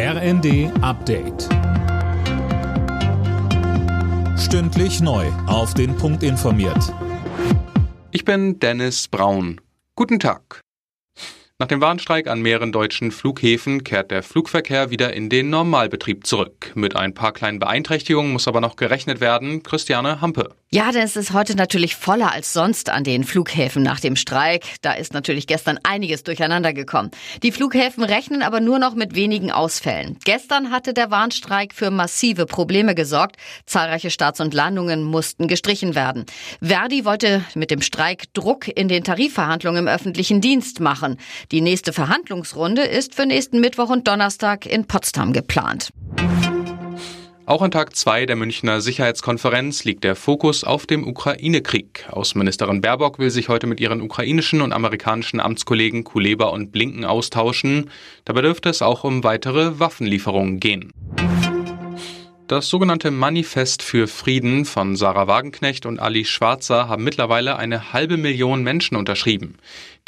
RND Update. Stündlich neu. Auf den Punkt informiert. Ich bin Dennis Braun. Guten Tag. Nach dem Warnstreik an mehreren deutschen Flughäfen kehrt der Flugverkehr wieder in den Normalbetrieb zurück. Mit ein paar kleinen Beeinträchtigungen muss aber noch gerechnet werden. Christiane Hampe. Ja, denn es ist heute natürlich voller als sonst an den Flughäfen nach dem Streik. Da ist natürlich gestern einiges durcheinander gekommen. Die Flughäfen rechnen aber nur noch mit wenigen Ausfällen. Gestern hatte der Warnstreik für massive Probleme gesorgt. Zahlreiche Starts und Landungen mussten gestrichen werden. Verdi wollte mit dem Streik Druck in den Tarifverhandlungen im öffentlichen Dienst machen. Die nächste Verhandlungsrunde ist für nächsten Mittwoch und Donnerstag in Potsdam geplant. Auch an Tag zwei der Münchner Sicherheitskonferenz liegt der Fokus auf dem Ukraine-Krieg. Außenministerin Baerbock will sich heute mit ihren ukrainischen und amerikanischen Amtskollegen Kuleba und Blinken austauschen. Dabei dürfte es auch um weitere Waffenlieferungen gehen. Das sogenannte Manifest für Frieden von Sarah Wagenknecht und Ali Schwarzer haben mittlerweile eine halbe Million Menschen unterschrieben.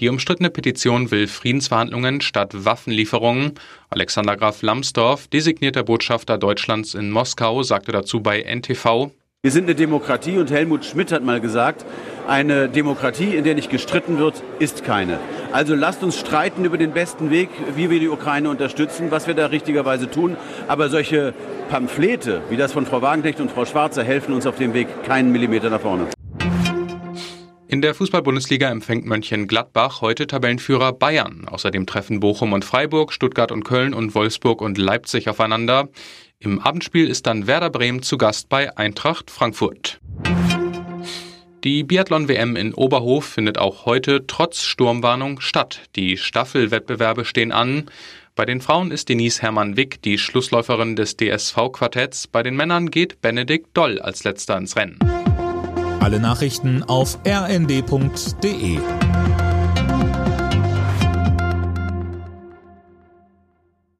Die umstrittene Petition will Friedensverhandlungen statt Waffenlieferungen. Alexander Graf Lambsdorff, designierter Botschafter Deutschlands in Moskau, sagte dazu bei NTV, wir sind eine Demokratie und Helmut Schmidt hat mal gesagt, eine Demokratie, in der nicht gestritten wird, ist keine. Also lasst uns streiten über den besten Weg, wie wir die Ukraine unterstützen, was wir da richtigerweise tun. Aber solche Pamphlete wie das von Frau Wagenknecht und Frau Schwarzer helfen uns auf dem Weg keinen Millimeter nach vorne. In der Fußball-Bundesliga empfängt Mönchengladbach heute Tabellenführer Bayern. Außerdem treffen Bochum und Freiburg, Stuttgart und Köln und Wolfsburg und Leipzig aufeinander. Im Abendspiel ist dann Werder Bremen zu Gast bei Eintracht Frankfurt. Die Biathlon-WM in Oberhof findet auch heute trotz Sturmwarnung statt. Die Staffelwettbewerbe stehen an. Bei den Frauen ist Denise Hermann-Wick die Schlussläuferin des DSV-Quartetts. Bei den Männern geht Benedikt Doll als letzter ins Rennen. Alle Nachrichten auf rnd.de